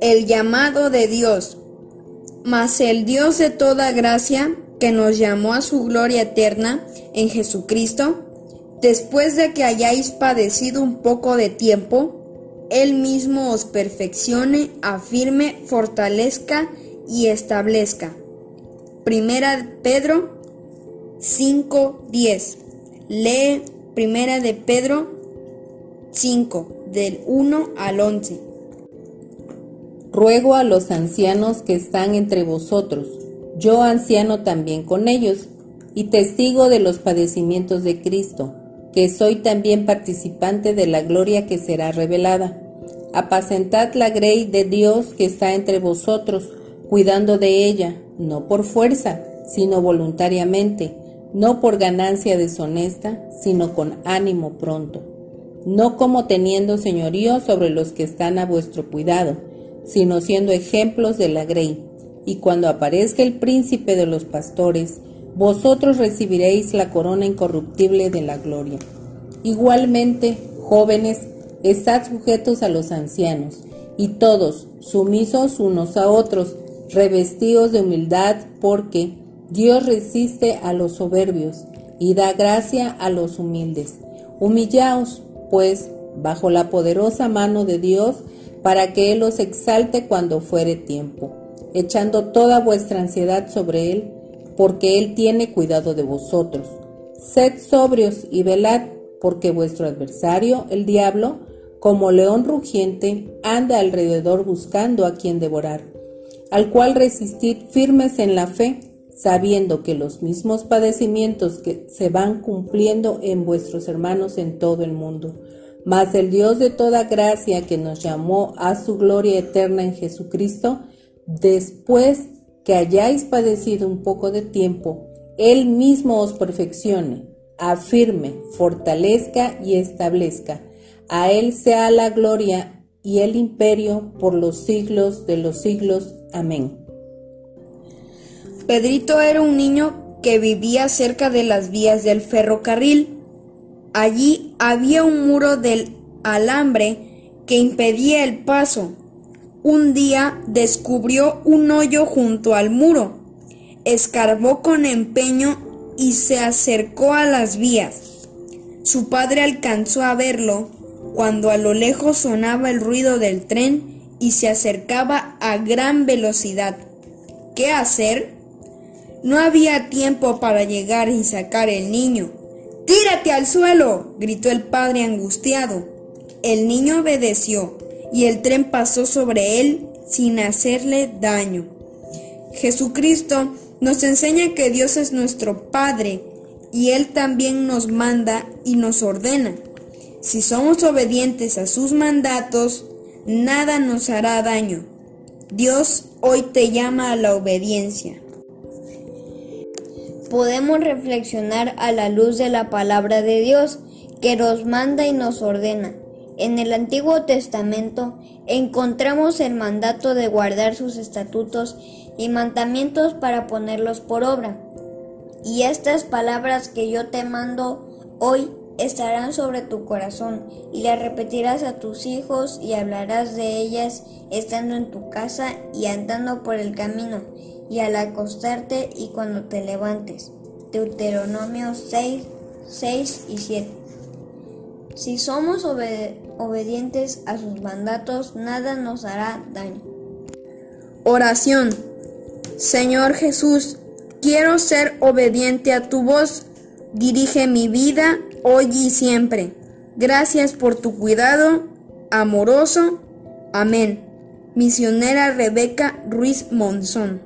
El llamado de Dios. Mas el Dios de toda gracia, que nos llamó a su gloria eterna en Jesucristo, después de que hayáis padecido un poco de tiempo, Él mismo os perfeccione, afirme, fortalezca y establezca. Primera Pedro 5:10. Lee Primera de Pedro 5, del 1 al 11. Ruego a los ancianos que están entre vosotros, yo anciano también con ellos, y testigo de los padecimientos de Cristo, que soy también participante de la gloria que será revelada. Apacentad la grey de Dios que está entre vosotros, cuidando de ella, no por fuerza, sino voluntariamente, no por ganancia deshonesta, sino con ánimo pronto, no como teniendo señorío sobre los que están a vuestro cuidado, sino siendo ejemplos de la grey y cuando aparezca el príncipe de los pastores, vosotros recibiréis la corona incorruptible de la gloria. Igualmente, jóvenes, estad sujetos a los ancianos, y todos, sumisos unos a otros, revestidos de humildad, porque Dios resiste a los soberbios y da gracia a los humildes. Humillaos, pues, bajo la poderosa mano de Dios, para que Él os exalte cuando fuere tiempo echando toda vuestra ansiedad sobre Él, porque Él tiene cuidado de vosotros. Sed sobrios y velad, porque vuestro adversario, el diablo, como león rugiente, anda alrededor buscando a quien devorar, al cual resistid firmes en la fe, sabiendo que los mismos padecimientos que se van cumpliendo en vuestros hermanos en todo el mundo. Mas el Dios de toda gracia que nos llamó a su gloria eterna en Jesucristo, después que hayáis padecido un poco de tiempo, Él mismo os perfeccione, afirme, fortalezca y establezca. A Él sea la gloria y el imperio por los siglos de los siglos. Amén. Pedrito era un niño que vivía cerca de las vías del ferrocarril. Allí había un muro del alambre que impedía el paso un día descubrió un hoyo junto al muro, escarbó con empeño y se acercó a las vías. Su padre alcanzó a verlo cuando a lo lejos sonaba el ruido del tren y se acercaba a gran velocidad. ¿Qué hacer? No había tiempo para llegar y sacar el niño. ¡Tírate al suelo! gritó el padre angustiado. El niño obedeció y el tren pasó sobre él sin hacerle daño. Jesucristo nos enseña que Dios es nuestro Padre y Él también nos manda y nos ordena. Si somos obedientes a sus mandatos, nada nos hará daño. Dios hoy te llama a la obediencia. Podemos reflexionar a la luz de la palabra de Dios que nos manda y nos ordena. En el Antiguo Testamento encontramos el mandato de guardar sus estatutos y mandamientos para ponerlos por obra. Y estas palabras que yo te mando hoy estarán sobre tu corazón y las repetirás a tus hijos y hablarás de ellas estando en tu casa y andando por el camino y al acostarte y cuando te levantes. Deuteronomio 6, 6 y 7. Si somos obedientes a sus mandatos, nada nos hará daño. Oración. Señor Jesús, quiero ser obediente a tu voz. Dirige mi vida hoy y siempre. Gracias por tu cuidado amoroso. Amén. Misionera Rebeca Ruiz Monzón.